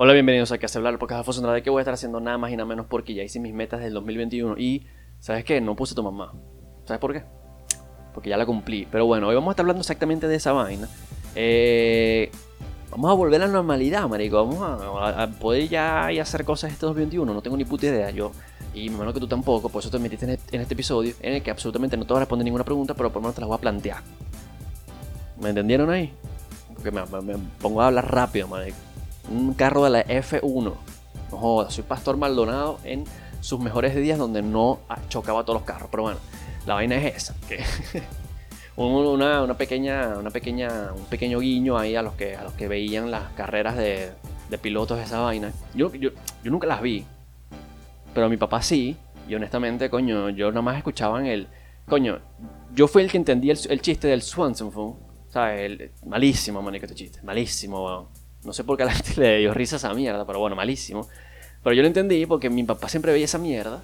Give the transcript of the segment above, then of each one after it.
Hola, bienvenidos a Que hace hablar, porque Alfonso de que voy a estar haciendo nada más y nada menos porque ya hice mis metas del 2021 y, ¿sabes qué? No puse tu mamá. ¿Sabes por qué? Porque ya la cumplí. Pero bueno, hoy vamos a estar hablando exactamente de esa vaina. Eh, vamos a volver a la normalidad, marico. Vamos a, poder ya hacer cosas este 2021. No tengo ni puta idea. Yo, y me imagino que tú tampoco, por eso te metiste en este episodio en el que absolutamente no te voy a responder ninguna pregunta, pero por lo menos te las voy a plantear. ¿Me entendieron ahí? Porque me pongo a hablar rápido, marico un carro de la F1. No jodas, soy Pastor Maldonado en sus mejores días donde no chocaba todos los carros. Pero bueno, la vaina es esa. Que una, pequeña, una pequeña, un pequeño guiño ahí a los que, a los que veían las carreras de, de pilotos de esa vaina. Yo, yo, yo nunca las vi. Pero mi papá sí. Y honestamente, coño, yo nada más escuchaba en el... Coño, yo fui el que entendí el, chiste del Swanson, ¿sabes? El, malísimo, manico, este chiste. Malísimo, no sé por qué a la gente le dio risa esa mierda, pero bueno, malísimo. Pero yo lo entendí porque mi papá siempre veía esa mierda.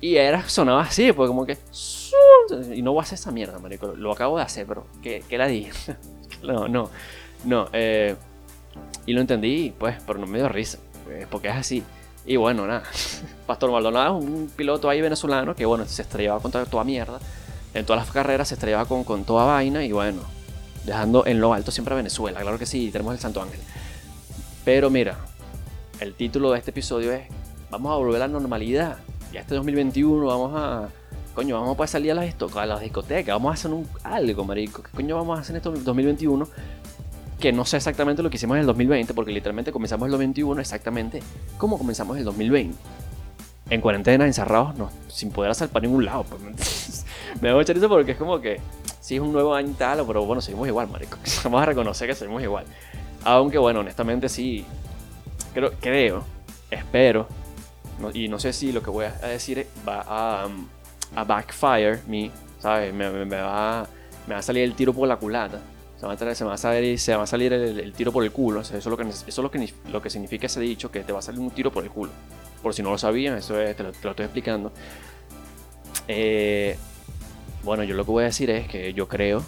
Y era, sonaba así, pues como que. Y no voy a hacer esa mierda, marico. Lo acabo de hacer, pero ¿qué, la dije? no, no, no. Eh, y lo entendí, pues, pero no me dio risa. Pues, porque es así. Y bueno, nada. Pastor Maldonado es un piloto ahí venezolano que, bueno, se estrellaba con toda, mierda. En todas las carreras se estrellaba con, con toda vaina. Y bueno, dejando en lo alto siempre a Venezuela, claro que sí, tenemos el Santo Ángel. Pero mira, el título de este episodio es Vamos a volver a la normalidad. Ya este 2021 vamos a. Coño, vamos a poder salir a las, a las discotecas, vamos a hacer un, algo, marico. ¿Qué coño vamos a hacer en este 2021? Que no sé exactamente lo que hicimos en el 2020, porque literalmente comenzamos el 2021 exactamente como comenzamos el 2020. En cuarentena, encerrados, no, sin poder hacer para ningún lado. Pues, me voy a echar eso porque es como que sí es un nuevo año y tal, pero bueno, seguimos igual, marico. Vamos a reconocer que seguimos igual. Aunque bueno, honestamente sí, creo, creo espero, y no sé si lo que voy a decir va a, a backfire me, ¿sabes? Me, va, me va a salir el tiro por la culata. Se va a, se va a salir, se va a salir el, tiro por el culo. eso es, lo que, eso es lo que, lo que significa ese dicho, que te va a salir un tiro por el culo. Por si no lo sabían, eso es, te, lo, te lo estoy explicando. Eh, bueno, yo lo que voy a decir es que yo creo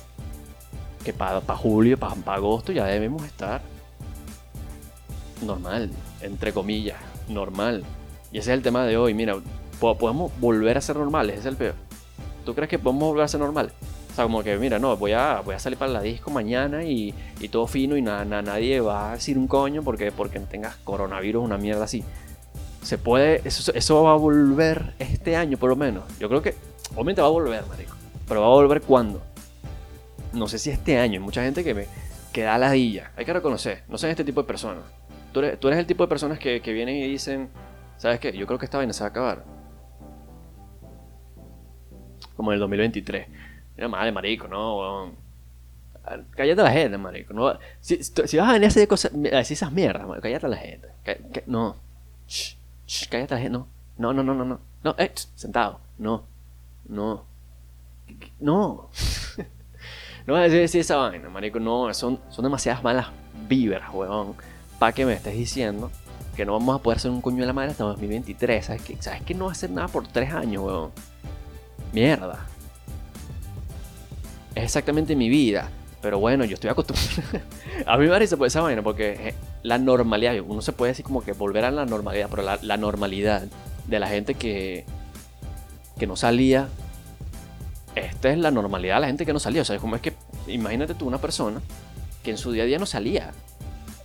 que para julio, para agosto ya debemos estar normal, entre comillas, normal. Y ese es el tema de hoy. Mira, podemos volver a ser normales, es el peor. ¿Tú crees que podemos volver a ser normales? O sea, como que, mira, no, voy a, voy a salir para la disco mañana y, todo fino y nada, nadie va a decir un coño porque, porque tengas coronavirus, una mierda así. Se puede, eso, eso va a volver este año por lo menos. Yo creo que, obviamente va a volver, marico. Pero va a volver cuándo? No sé si este año. Hay mucha gente que me que da ladilla. Hay que reconocer. No son este tipo de personas. Tú eres, tú eres el tipo de personas que, que, vienen y dicen, ¿sabes qué? Yo creo que esta vaina se va a acabar. Como en el 2023. Mira, madre, marico, no, Cállate la gente, marico. Si, vas a venir a hacer, cosas, a decir esas mierdas, marico, cállate la gente. no. cállate la gente. No, no, no, no, no. No, eh, sentado. No. No. No. no a decir esa vaina, marico. No, son, son demasiadas malas vibras, weón. Para que me estés diciendo que no vamos a poder hacer un coño de la madre hasta 2023. ¿Sabes que, ¿Sabes que no va a hacer nada por tres años, weón? Mierda. Es exactamente mi vida. Pero bueno, yo estoy acostumbrado. a mí me parece por esa vaina, porque la normalidad, uno se puede decir como que volver a la normalidad, pero la, la normalidad de la gente que, que no salía esta es la normalidad de la gente que no salía. O sea, como es que, imagínate tú una persona que en su día a día no salía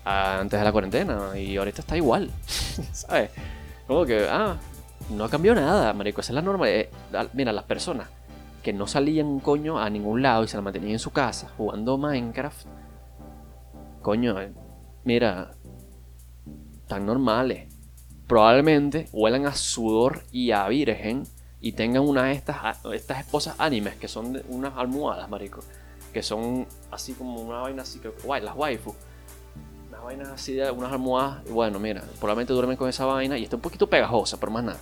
antes de la cuarentena y ahorita está igual, ¿sabes? Como que, ah, no cambió nada, marico, esa es la normalidad. Eh, mira, las personas que no salían coño a ningún lado y se la mantenían en su casa jugando Minecraft, coño, eh, mira, tan normales. Probablemente huelan a sudor y a virgen y tengan una de estas, estas esposas animes que son unas almohadas, marico. Que son así como una vaina así, que las waifu. Unas vainas así de unas almohadas. Bueno, mira, probablemente duermen con esa vaina y está un poquito pegajosa, pero más nada.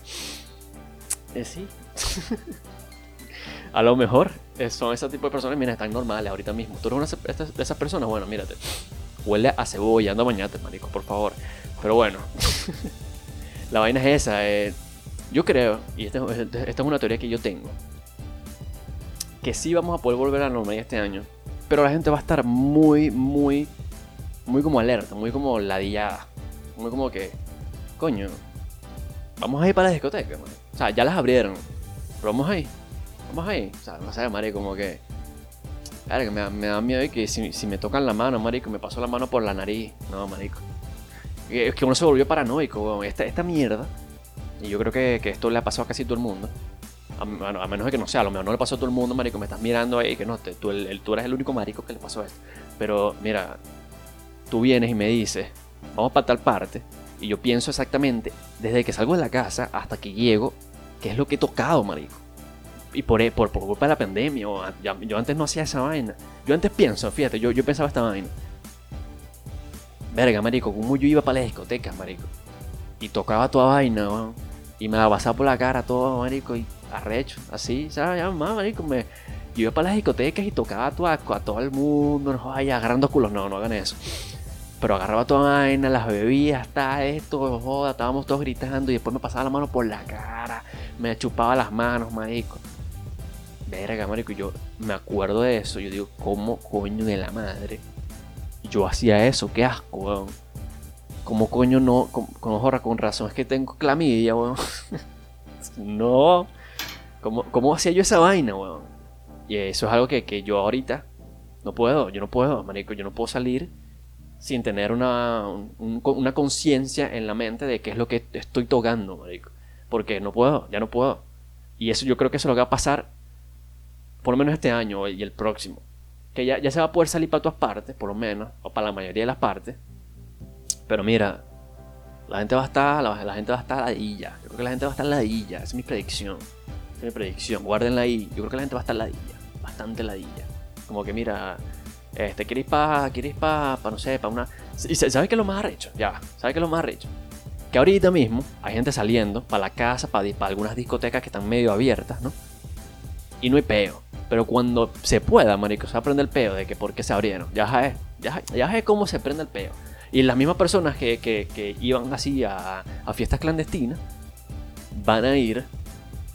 Eh, sí. a lo mejor eh, son ese tipo de personas, mira, están normales ahorita mismo. Tú eres una de esas personas, bueno, mírate. Huele a cebolla, anda bañate, marico, por favor. Pero bueno, la vaina es esa. Eh, yo creo, y esta, es una teoría que yo tengo, que sí vamos a poder volver a la normalidad este año, pero la gente va a estar muy, muy, muy como alerta, muy como ladillada. Uno como que, coño, vamos a ir para la discoteca, man. O sea, ya las abrieron. Pero vamos ahí. Vamos ahí. O sea, no sé, marico, como que... Claro, me, me da miedo que si, si, me tocan la mano, marico, me paso la mano por la nariz. No, marico. Es que uno se volvió paranoico. Esta, esta mierda. Y yo creo que, que, esto le ha pasado a casi todo el mundo. A, a, menos de que no sea, a lo mejor no le pasó a todo el mundo, marico. Me estás mirando ahí, que no, te, tú, el, tú eres el único marico que le pasó esto. Pero, mira, tú vienes y me dices, vamos para tal parte. Y yo pienso exactamente, desde que salgo de la casa hasta que llego, qué es lo que he tocado, marico y por, por, por, culpa de la pandemia. Yo antes no hacía esa vaina. Yo antes pienso, fíjate, yo, yo pensaba esta vaina. Verga, marico, como yo iba para las discotecas, marico. Y tocaba toda vaina, weón. Y me la pasaba por la cara todo, marico, y arrecho, así, ¿sabes? Ya más, marico, me... Yo iba para las discotecas y tocaba todo, a, todo el mundo, no vaya agarrando culos, no, no hagan eso. Pero agarraba toda vaina, las bebía, hasta esto, joda, estábamos todos gritando y después me pasaba la mano por la cara, me chupaba las manos, marico. Verga, marico, yo me acuerdo de eso. Yo digo, ¿cómo coño de la madre? Yo hacía eso, qué asco, weón. ¿Cómo coño no? Con, con, razón, es que tengo clamidia, weón. no. ¿Cómo, ¿Cómo, hacía yo esa vaina, weón? Y eso es algo que, que, yo ahorita no puedo, yo no puedo, marico, yo no puedo salir sin tener una, un, una conciencia en la mente de qué es lo que estoy tocando, marico. Porque no puedo, ya no puedo. Y eso yo creo que eso es lo va a pasar por lo menos este año y el próximo, que ya, ya se va a poder salir para todas partes, por lo menos, o para la mayoría de las partes. Pero mira, la gente va a estar, la, gente va a estar ladilla. Yo creo que la gente va a estar ladilla, esa es mi predicción. Esa es mi predicción, guárdenla ahí. Yo creo que la gente va a estar ladilla, bastante ladilla. Como que mira, este, ¿quieres para, quieres pa, no sé, para una... ¿Y sabes qué es lo más arrecho? Ya, ¿sabes qué es lo más arrecho? Que ahorita mismo hay gente saliendo para la casa, para, algunas discotecas que están medio abiertas, ¿no? Y no hay peo. Pero cuando se pueda, marico, se va a prender el peo de que por qué se abrieron. Ya es, ya, ya cómo se prende el peo. Y las mismas personas que, que, que iban así a, a, fiestas clandestinas van a ir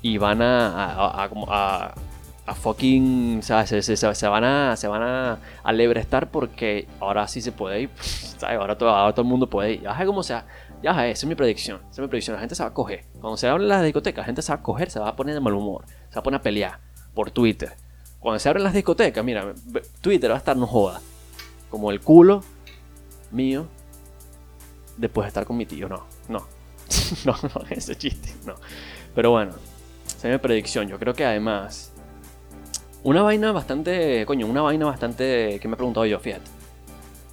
y van a, a, a, a fucking. ¿sabes? Se, se, se, van a. Se van a alebrestar porque ahora sí se puede ir. ¿sabes? Ahora, todo, ahora todo el mundo puede ir. Ya es como sea. Ya es, esa es mi predicción. Esa es mi predicción. La gente se va a coger. Cuando se abren las discotecas, la gente se va a coger, se va a poner de mal humor. Se va a poner a pelear por Twitter cuando se abren las discotecas, mira, Twitter va a estar no joda. Como el culo mío después de estar con mi tío. No, no. no, no, ese chiste, no. Pero bueno, esa es mi predicción. Yo creo que además. Una vaina bastante. Coño, una vaina bastante. que me he preguntado yo, fíjate.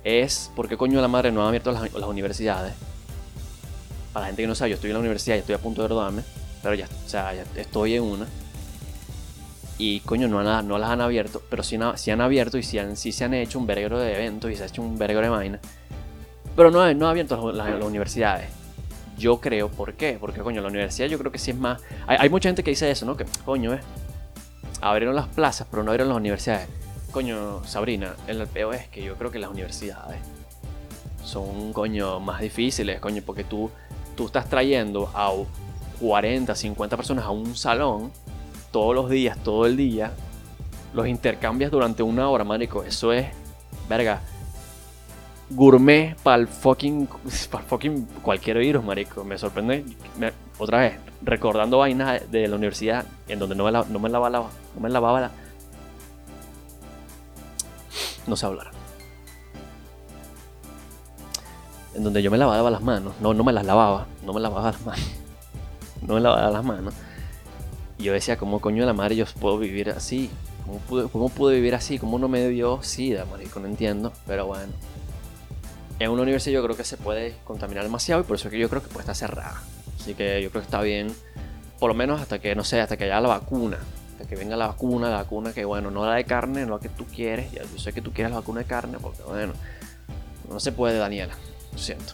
Es por qué coño la madre no ha abierto las, universidades. Para la gente que no sabe, yo estoy en la universidad y estoy a punto de graduarme. Pero ya, o sea, ya estoy en una y coño, no, no las han abierto, pero sí, han abierto y sí, han, sí se han hecho un verguero de eventos y se ha hecho un verguero de vaina. Pero no, no han abierto las, las, universidades. Yo creo, ¿por qué? Porque coño, la universidad yo creo que sí es más... Hay, mucha gente que dice eso, ¿no? Que coño, es... Abrieron las plazas, pero no abrieron las universidades. Coño, Sabrina, el peor es que yo creo que las universidades son, coño, más difíciles, coño, porque tú, tú estás trayendo a 40, 50 personas a un salón todos los días, todo el día, los intercambias durante una hora, marico. Eso es, verga, gourmet para el fucking, para fucking cualquier virus, marico. Me sorprende, otra vez, recordando vainas de la universidad en donde no me, la, no me lavaba, no me lavaba la... No sé hablar. En donde yo me lavaba las manos, no, no me las lavaba, no me lavaba las manos, no me lavaba las manos y yo decía, ¿cómo coño de la madre yo puedo vivir así? ¿Cómo pude, cómo pude vivir así? ¿Cómo no me dio sida, marico? No entiendo, pero bueno. En una universidad yo creo que se puede contaminar demasiado y por eso es que yo creo que puede estar cerrada. Así que yo creo que está bien, por lo menos hasta que, no sé, hasta que haya la vacuna. Hasta que venga la vacuna, la vacuna que, bueno, no la de carne, no la que tú quieres. Yo sé que tú quieres la vacuna de carne porque, bueno, no se puede, Daniela. Lo siento.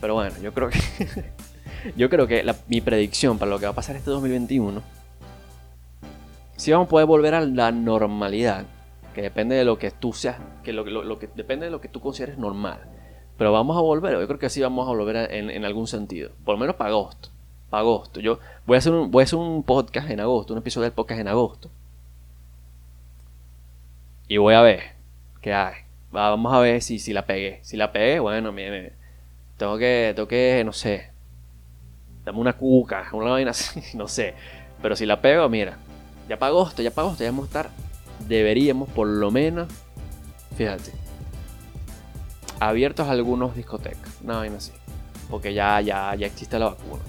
Pero bueno, yo creo que... yo creo que mi predicción para lo que va a pasar este 2021 si vamos a poder volver a la normalidad, que depende de lo que tú seas, que lo, que depende de lo que tú consideres normal. Pero vamos a volver, yo creo que sí vamos a volver en, algún sentido, por lo menos para agosto. Para agosto. Yo voy a hacer un, voy a hacer un podcast en agosto, un episodio del podcast en agosto. Y voy a ver qué hay. Vamos a ver si, si la pegué. Si la pegué, bueno, me, tengo que, tengo que, no sé, dame una cuca, una vaina así, no sé. Pero si la pego, mira, ya para agosto, ya para agosto, ya vamos a estar, deberíamos por lo menos, fíjate, abiertos algunos discotecas, una vaina así. Porque ya, ya, ya existe la vacuna.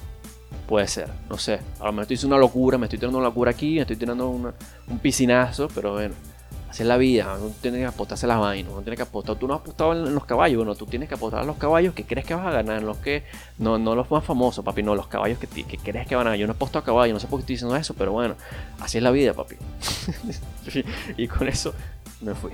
Puede ser, no sé. A lo mejor estoy haciendo una locura, me estoy tirando una locura aquí, me estoy tirando un piscinazo, pero bueno Así es la vida, uno tiene que apostarse las vainas, uno tiene que apostar. Tú no has apostado en, los caballos, bueno, tú tienes que apostar a los caballos que crees que vas a ganar, en los que, no, no los más famosos, papi, no, los caballos que, que crees que van a ganar. Yo no apuesto a caballos, no sé por qué estoy diciendo eso, pero bueno, así es la vida, papi. y con eso me fui.